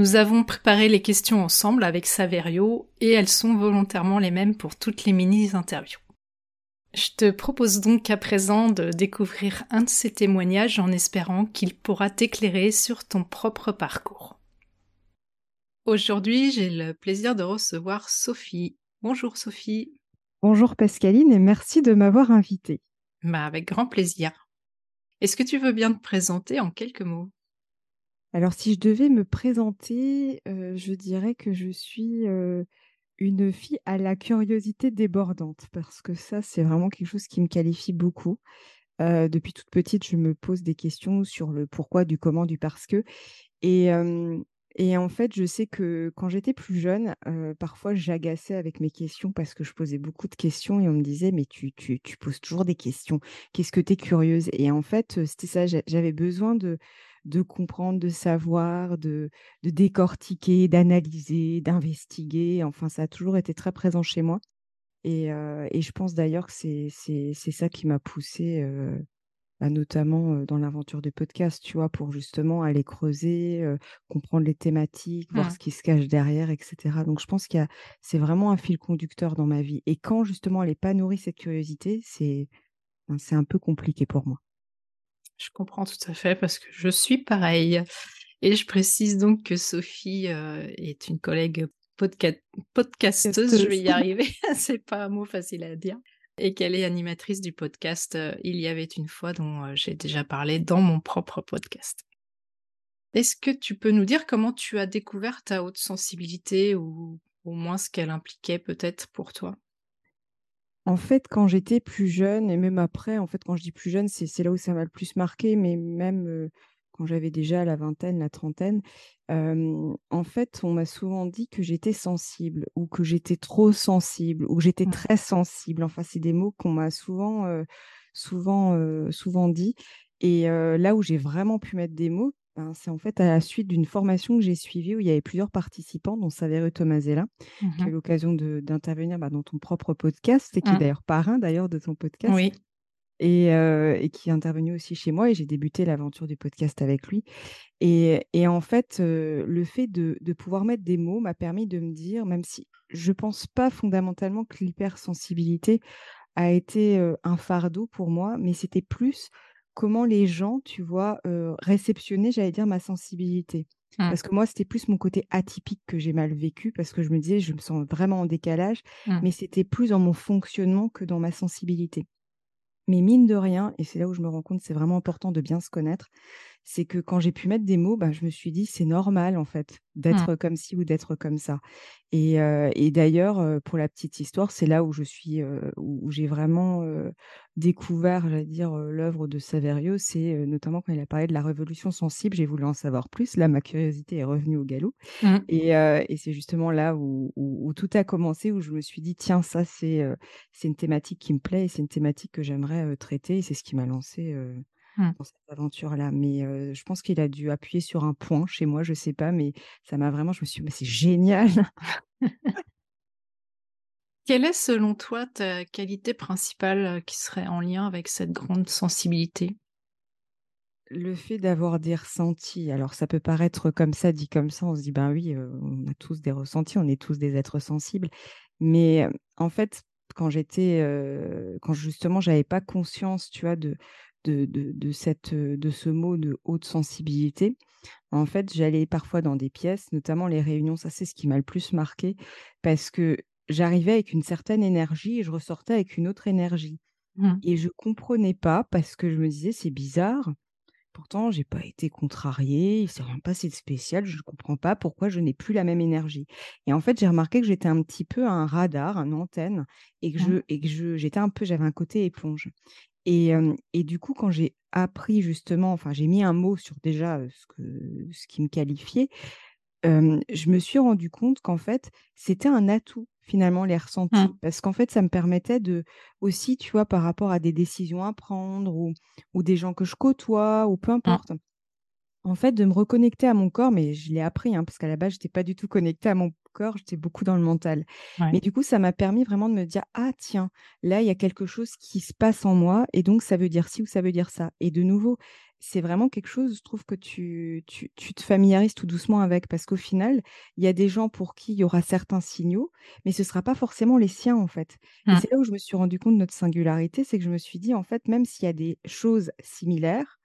Nous avons préparé les questions ensemble avec Saverio et elles sont volontairement les mêmes pour toutes les mini-interviews. Je te propose donc à présent de découvrir un de ces témoignages en espérant qu'il pourra t'éclairer sur ton propre parcours. Aujourd'hui, j'ai le plaisir de recevoir Sophie. Bonjour Sophie. Bonjour Pascaline et merci de m'avoir invitée. Bah, avec grand plaisir. Est-ce que tu veux bien te présenter en quelques mots? Alors si je devais me présenter, je dirais que je suis, une fille à la curiosité débordante parce que ça, c'est vraiment quelque chose qui me qualifie beaucoup. depuis toute petite, je me pose des questions sur le pourquoi, du comment, du parce que et et en fait, je sais que quand j'étais plus jeune, parfois j'agaçais avec mes questions parce que je posais beaucoup de questions et on me disait: «Mais tu tu tu poses toujours des questions. Qu'est-ce que tu es curieuse?» et en fait, c'était ça, j'avais besoin de de comprendre, de savoir, de, de décortiquer, d'analyser, d'investiguer. Enfin, ça a toujours été très présent chez moi. Et, et je pense d'ailleurs que c'est, c'est, c'est ça qui m'a poussé, bah, notamment dans l'aventure du podcast, tu vois, pour justement aller creuser, comprendre les thématiques, voir mmh. ce qui se cache derrière, etc. Donc je pense qu'il c'est vraiment un fil conducteur dans ma vie. Et quand justement elle n'est pas nourrie cette curiosité, c'est, c'est un peu compliqué pour moi. Je comprends tout à fait parce que je suis pareil. Et je précise donc que Sophie euh, est une collègue podcasteuse, je vais y arriver, c'est pas un mot facile à dire, et qu'elle est animatrice du podcast euh, Il y avait une fois dont euh, j'ai déjà parlé dans mon propre podcast. Est-ce que tu peux nous dire comment tu as découvert ta haute sensibilité ou au moins ce qu'elle impliquait peut-être pour toi? En fait, quand j'étais plus jeune et même après, en fait, quand je dis plus jeune, c'est là où ça m'a le plus marqué, mais même quand j'avais déjà la vingtaine, la trentaine, en fait, on m'a souvent dit que j'étais sensible ou que j'étais trop sensible ou que j'étais très sensible. Enfin, c'est des mots qu'on m'a souvent, souvent, souvent dit. Et là où j'ai vraiment pu mettre des mots, ben, c'est en fait à la suite d'une formation que j'ai suivie où il y avait plusieurs participants, dont Saverio Tomasella, qui a eu mmh l'occasion d'intervenir bah, dans ton propre podcast et qui est mmh. d'ailleurs parrain d'ailleurs de ton podcast. Oui. Et, et, qui est intervenu aussi chez moi et j'ai débuté l'aventure du podcast avec lui. Et, et en fait, le fait de, de, pouvoir mettre des mots m'a permis de me dire, même si je pense pas fondamentalement que l'hypersensibilité a été un fardeau pour moi, mais c'était plus comment les gens, tu vois, réceptionnaient, j'allais dire, ma sensibilité. Mmh. Parce que moi, c'était plus mon côté atypique que j'ai mal vécu, parce que je me disais, je me sens vraiment en décalage, mmh. mais c'était plus dans mon fonctionnement que dans ma sensibilité. Mais mine de rien, et c'est là où je me rends compte, c'est vraiment important de bien se connaître, c'est que quand j'ai pu mettre des mots, bah, je me suis dit, c'est normal en fait mmh. d'être comme ci ou d'être comme ça. Et, et d'ailleurs, pour la petite histoire, c'est là où je suis, où, j'ai vraiment découvert, j'allais dire, l'œuvre de Saverio, c'est notamment quand il a parlé de la révolution sensible, j'ai voulu en savoir plus. Là, ma curiosité est revenue au galop. Mmh. Et, et c'est justement là où, où, tout a commencé, où je me suis dit, tiens, ça, c'est c'est une thématique qui me plaît et c'est une thématique que j'aimerais traiter. Et c'est ce qui m'a lancé Mmh. dans cette aventure-là. Mais je pense qu'il a dû appuyer sur un point chez moi, je sais pas, mais ça m'a vraiment, je me suis dit, c'est génial. Quelle est selon toi ta qualité principale, qui serait en lien avec cette grande sensibilité? Le fait d'avoir des ressentis, alors ça peut paraître comme ça, dit comme ça, on se dit: «Ben oui, on a tous des ressentis, on est tous des êtres sensibles». Mais, en fait, quand j'étais, quand justement j'avais pas conscience, tu vois, de de de de cette, heu, de ce mot de haute sensibilité, en fait, j'allais parfois dans des pièces, notamment les réunions, ça c'est ce qui m'a le plus marqué, parce que j'arrivais avec une certaine énergie et je ressortais avec une autre énergie Mmh. et je comprenais pas parce que je me disais: «C'est bizarre, Pourtant, j'ai pas été contrariée, il s'est rien passé de spécial, je ne comprends pas pourquoi je n'ai plus la même énergie. Et en fait, j'ai remarqué que j'étais un petit peu un radar, une antenne et que Mmh. je et que je j'étais un peu j'avais un côté éponge. Et du coup, quand j'ai appris justement, enfin, j'ai mis un mot sur déjà, ce que ce qui me qualifiait, je me suis rendu compte qu'en fait, c'était un atout finalement les Mmh. ressentis. Parce qu'en fait, ça me permettait de aussi, tu vois, par rapport à des décisions à prendre ou ou des gens que je côtoie ou peu Mmh. importe, en fait, de me reconnecter à mon corps, mais je l'ai appris, hein, parce qu'à la base, j'étais pas du tout connectée à mon corps, j'étais beaucoup dans le mental. Mais du coup, ça m'a permis vraiment de me dire: «Ah tiens, là, il y a quelque chose qui se passe en moi et donc ça veut dire ci ou ça veut dire ça» et de nouveau, c'est vraiment quelque chose, je trouve que tu tu tu te familiarises tout doucement avec parce qu'au final, il y a des gens pour qui il y aura certains signaux, mais ce ne sera pas forcément les siens, en fait et Mmh. c'est là où je me suis rendu compte de notre singularité, c'est que je me suis dit: «En fait, même s'il y a des choses similaires,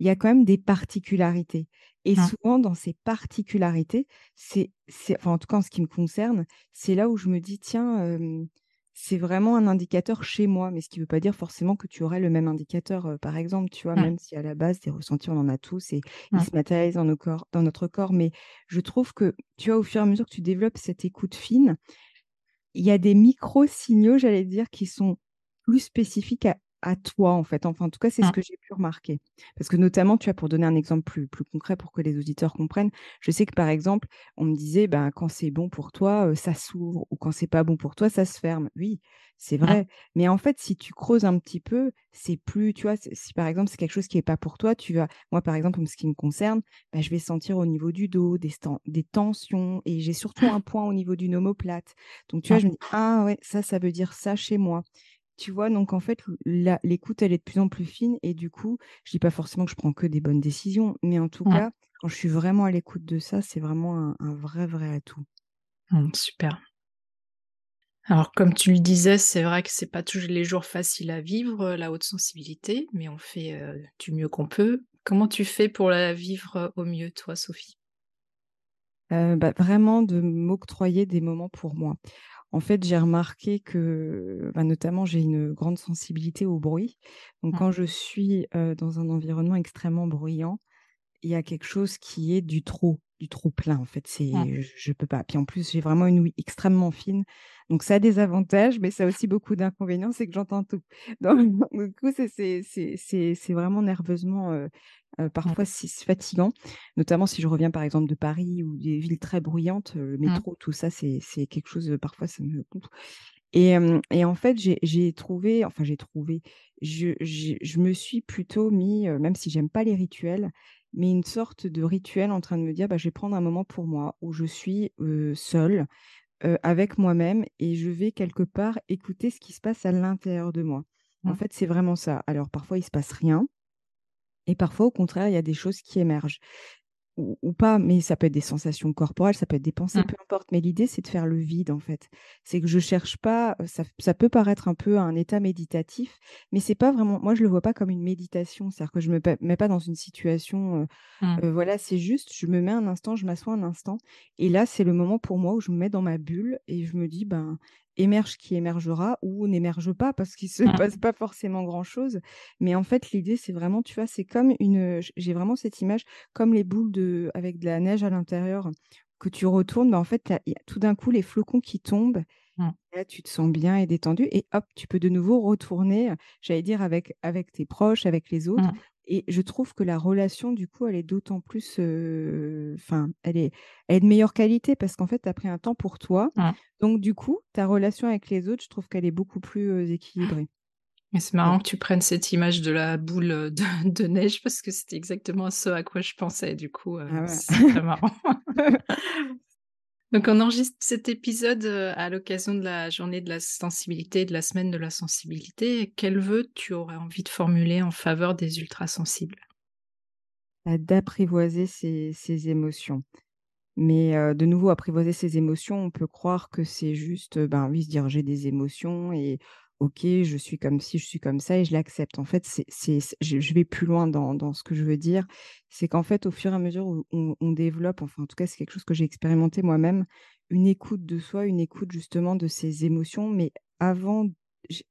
il y a quand même des particularités et Mmh. souvent dans ces particularités, c'est enfin, en tout cas, en ce qui me concerne, c'est là où je me dis: «Tiens, c'est vraiment un indicateur chez moi». Mais ce qui ne veut pas dire forcément que tu aurais le même indicateur, par exemple, tu vois? Mmh. Même si à la base, des ressentis, on en a tous et ils Mmh. se matérialisent dans nos corps dans notre corps. Mais je trouve que, tu vois, au fur et à mesure que tu développes cette écoute fine, il y a des micro-signaux, j'allais dire, qui sont plus spécifiques à à toi, en fait. Enfin, en tout cas, c'est ce Mmh. que j'ai pu remarquer. Parce que notamment, tu vois, pour donner un exemple plus plus concret pour que les auditeurs comprennent, je sais que, par exemple, on me disait: «Ben, quand c'est bon pour toi, ça s'ouvre ou quand c'est pas bon pour toi, ça se ferme». Oui, c'est vrai, mais en fait, si tu creuses un petit peu, c'est plus tu vois, si, par exemple, c'est quelque chose qui est pas pour toi, tu vas moi, par exemple, en ce qui me concerne, bah, je vais sentir au niveau du dos des tensions et j'ai surtout un point au niveau d'une omoplate. Donc tu vois, je me dis: «Ah ouais, ça, ça veut dire ça chez moi». Tu vois? Donc en fait, l'écoute, elle est de plus en plus fine et du coup, je dis pas forcément que je prends que des bonnes décisions, mais en tout cas, quand je suis vraiment à l'écoute de ça, c'est vraiment un un vrai, vrai atout. Mmh. Super. Alors comme tu le disais, c'est vrai que c'est pas tous les jours facile à vivre, heu, la haute sensibilité, mais on fait, heu, du mieux qu'on peut. Comment tu fais pour la vivre, au mieux toi, Sophie? Heu, bah, vraiment de m'octroyer des moments pour moi. En fait, j'ai remarqué que, bah, notamment, j'ai une grande sensibilité au bruit. Donc Mmh. quand je suis, dans un environnement extrêmement bruyant, Il y a quelque chose qui est du trop, du trop plein, en fait, Mmh. c'est je je peux pas. Puis en plus, j'ai vraiment une ouïe extrêmement fine, donc ça a des avantages, mais ça a aussi beaucoup d'inconvénients, c'est que j'entends tout. Donc du coup, c'est c'est c'est c'est c'est vraiment nerveusement, heu heu, Mmh. parfois c'est c'est fatigant, notamment si je reviens, par exemple, de Paris ou des villes très bruyantes, le Mmh. métro, tout ça, c'est c'est quelque chose, heu, parfois ça me et et en fait, j'ai trouvé enfin j'ai trouvé, je j'ai je me suis plutôt mis, même si j'aime pas les rituels, mais une sorte de rituel en train de me dire: «Bah, je vais prendre un moment pour moi où je suis, seule, avec moi-même et je vais quelque part écouter ce qui se passe à l'intérieur de moi». En Mmh. fait, c'est vraiment ça. Alors parfois, il se passe rien et parfois, au contraire, il y a des choses qui émergent. Ou ou pas, mais ça peut être des sensations corporelles, ça peut être des pensées, Mmh. peu importe. Mais l'idée, c'est de faire le vide, en fait. C'est que je cherche pas, heu, ça ça peut paraître un peu un état méditatif, mais c'est pas vraiment moi, je le vois pas comme une méditation. C'est-à-dire que je me mets pas dans une situation, Mmh. heu, voilà, c'est juste, je me mets un instant, je m'assois un instant et là, c'est le moment pour moi où je me mets dans ma bulle et je me dis: «Ben, émerge qui émergera ou n'émerge pas», parce qu'il se Mmh. passe pas forcément grand-chose. Mais en fait, l'idée, c'est vraiment, tu vois, c'est comme une, j'ai vraiment cette image comme les boules de avec de la neige à l'intérieur que tu retournes, bah, en fait, y a tout d'un coup les flocons qui tombent. Mmh. Là, tu te sens bien et détendu et hop, tu peux de nouveau retourner, j'allais dire avec avec tes proches, avec les autres Mmh. et je trouve que la relation du coup, elle est d'autant plus, enfin, elle est elle est de meilleure qualité parce qu'en fait, tu as pris un temps pour toi. Mmh. Donc du coup, ta relation avec les autres, je trouve qu'elle est beaucoup plus, équilibrée. Et c'est Ouais. marrant que tu prennes cette image de la boule, de de neige parce que c'était exactement ce à quoi je pensais du coup, Ah c'est très marrant. Donc on enregistre cet épisode euh, à l'occasion de la journée de la sensibilité de la semaine de la sensibilité. Quel vœu tu aurais envie de formuler en faveur des ultrasensibles? Bah, D'apprivoiser ses, émotions. Mais euh, de nouveau, apprivoiser ses émotions, on peut croire que c'est juste, ben oui, se dire j'ai des émotions et ok, je suis comme ci, je suis comme ça et je l'accepte. En fait, c'est, je, vais plus loin dans, ce que je veux dire. C'est qu'en fait, au fur et à mesure où on, développe, enfin, en tout cas, c'est quelque chose que j'ai expérimenté moi-même, une écoute de soi, une écoute justement de ses émotions, mais avant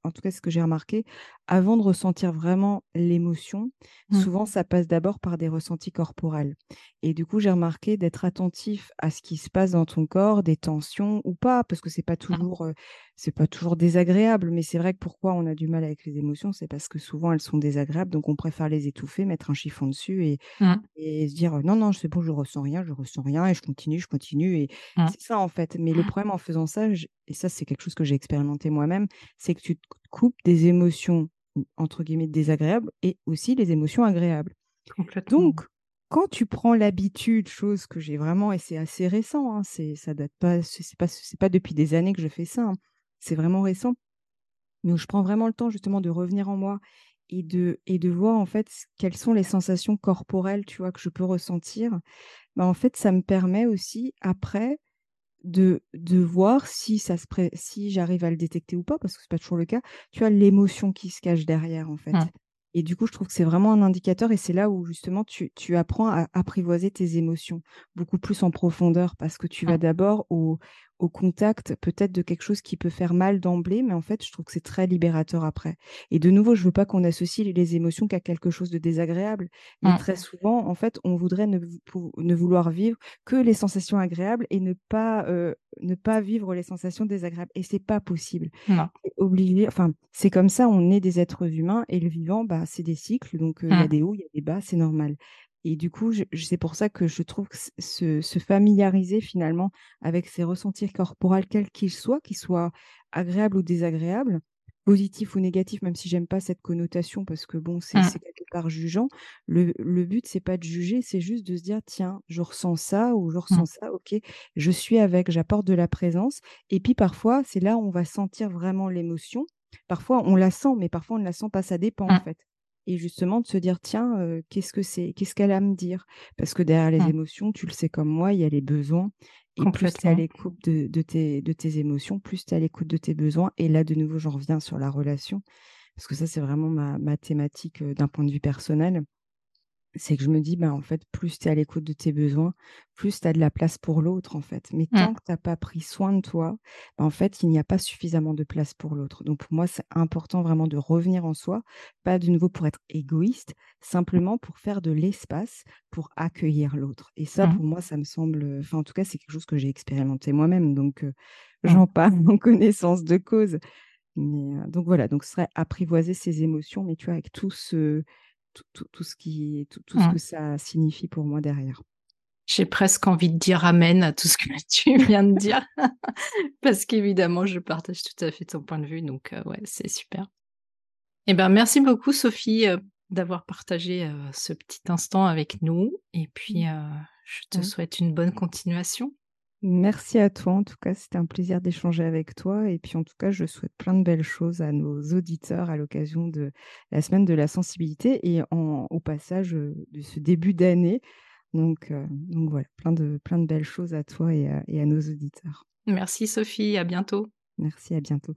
en tout cas ce que j'ai remarqué, avant de ressentir vraiment l'émotion, mmh. souvent ça passe d'abord par des ressentis corporels. Et du coup, j'ai remarqué d'être attentif à ce qui se passe dans ton corps, des tensions ou pas, parce que c'est pas mmh. toujours, c'est pas toujours désagréable. Mais c'est vrai que pourquoi on a du mal avec les émotions, c'est parce que souvent elles sont désagréables, donc on préfère les étouffer, mettre un chiffon dessus et, mmh. et se dire non non, c'est bon, je ressens rien, je ressens rien et je continue, je continue et c'est ça en fait. Mais le problème en faisant ça, et ça c'est quelque chose que j'ai expérimenté moi-même, c'est que tu te coupes des émotions entre guillemets désagréables et aussi les émotions agréables. Donc, quand tu prends l'habitude, chose que j'ai vraiment, et c'est assez récent, hein, c'est ça date pas, c'est pas, c'est pas depuis des années que je fais ça, hein, c'est vraiment récent, mais je prends vraiment le temps justement de revenir en moi et de, et de voir en fait quelles sont les sensations corporelles, tu vois, que je peux ressentir. Bah, en fait, ça me permet aussi après de, de voir si ça se si j'arrive à le détecter ou pas, parce que c'est pas toujours le cas. Tu as l'émotion qui se cache derrière, en fait. Mmh. Et du coup, je trouve que c'est vraiment un indicateur et c'est là où justement tu, tu, apprends à apprivoiser tes émotions beaucoup plus en profondeur parce que tu vas mmh. d'abord au, au contact peut-être de quelque chose qui peut faire mal d'emblée, mais en fait, je trouve que c'est très libérateur après. Et de nouveau, je veux pas qu'on associe les émotions qu'à quelque chose de désagréable, mais mmh. très souvent, en fait, on voudrait ne, ne, vouloir vivre que les sensations agréables et ne pas euh, ne pas vivre les sensations désagréables. Et c'est pas possible. Obligé, enfin, c'est comme ça, on est des êtres humains et le vivant, bah, c'est des cycles, donc euh, il y a mmh. des hauts, il y a des bas, c'est normal. Et du coup, c'est pour ça que je trouve que se, familiariser finalement avec ses ressentis corporels, quels qu'ils soient, qu'ils soient agréables ou désagréables, positifs ou négatifs, même si j'aime pas cette connotation parce que bon, c'est mmh. quelque part jugeant. Le, le but, c'est pas de juger, c'est juste de se dire tiens, je ressens ça ou je mmh. ressens ça, ok, je suis avec, j'apporte de la présence. Et puis parfois, c'est là où on va sentir vraiment l'émotion. Parfois, on la sent, mais parfois, on ne la sent pas, ça dépend en mmh. fait et justement de se dire tiens qu'est-ce que c'est? Qu'est-ce qu'elle a à me dire? Parce que derrière les mmh. émotions tu le sais comme moi il y a les besoins et plus tu es à l'écoute de, de, tes, de tes émotions plus tu es à l'écoute de tes besoins et là de nouveau j'en reviens sur la relation. Parce que ça c'est vraiment ma, ma thématique d'un point de vue personnel c'est que je me dis, bah, en fait, plus tu es à l'écoute de tes besoins, plus tu as de la place pour l'autre, en fait. Mais tant mmh. que tu n'as pas pris soin de toi, bah, en fait, il n'y a pas suffisamment de place pour l'autre. Donc, pour moi, c'est important vraiment de revenir en soi, pas de nouveau pour être égoïste, simplement pour faire de l'espace pour accueillir l'autre. Et ça, mmh. pour moi, ça me semble, enfin, en tout cas, c'est quelque chose que j'ai expérimenté moi-même. Donc, mmh. j'en parle en connaissance de cause. Mais, donc, voilà. Donc, ce serait apprivoiser ses émotions, mais tu vois, avec tout ce tout, ce, qui, tout, ce mmh. que ça signifie pour moi derrière. J'ai presque envie de dire amen à tout ce que tu viens de dire, parce qu'évidemment, je partage tout à fait ton point de vue, donc euh, ouais, c'est super. Eh ben, merci beaucoup, Sophie, euh, d'avoir partagé euh, ce petit instant avec nous, et puis mmh. je te souhaite une bonne continuation. Merci à toi. En tout cas, c'était un plaisir d'échanger avec toi. Et puis, en tout cas, je souhaite plein de belles choses à nos auditeurs à l'occasion de la semaine de la sensibilité et au passage de ce début d'année. Donc, donc voilà, plein de, plein de belles choses à toi et à nos auditeurs. Merci Sophie, à bientôt. Merci, à bientôt.